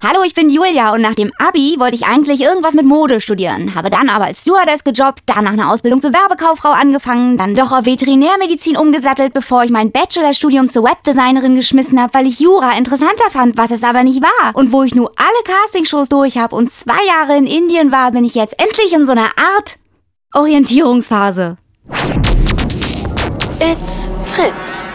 Hallo, ich bin Julia und nach dem Abi wollte ich eigentlich irgendwas mit Mode studieren. Habe dann aber als Stewardess gejobbt, danach eine Ausbildung zur Werbekauffrau angefangen, dann doch auf Veterinärmedizin umgesattelt, bevor ich mein Bachelorstudium zur Webdesignerin geschmissen habe, weil ich Jura interessanter fand, was es aber nicht war. Und wo ich nur alle Castingshows durch habe und zwei Jahre in Indien war, bin ich jetzt endlich in so einer Art Orientierungsphase. It's Fritz.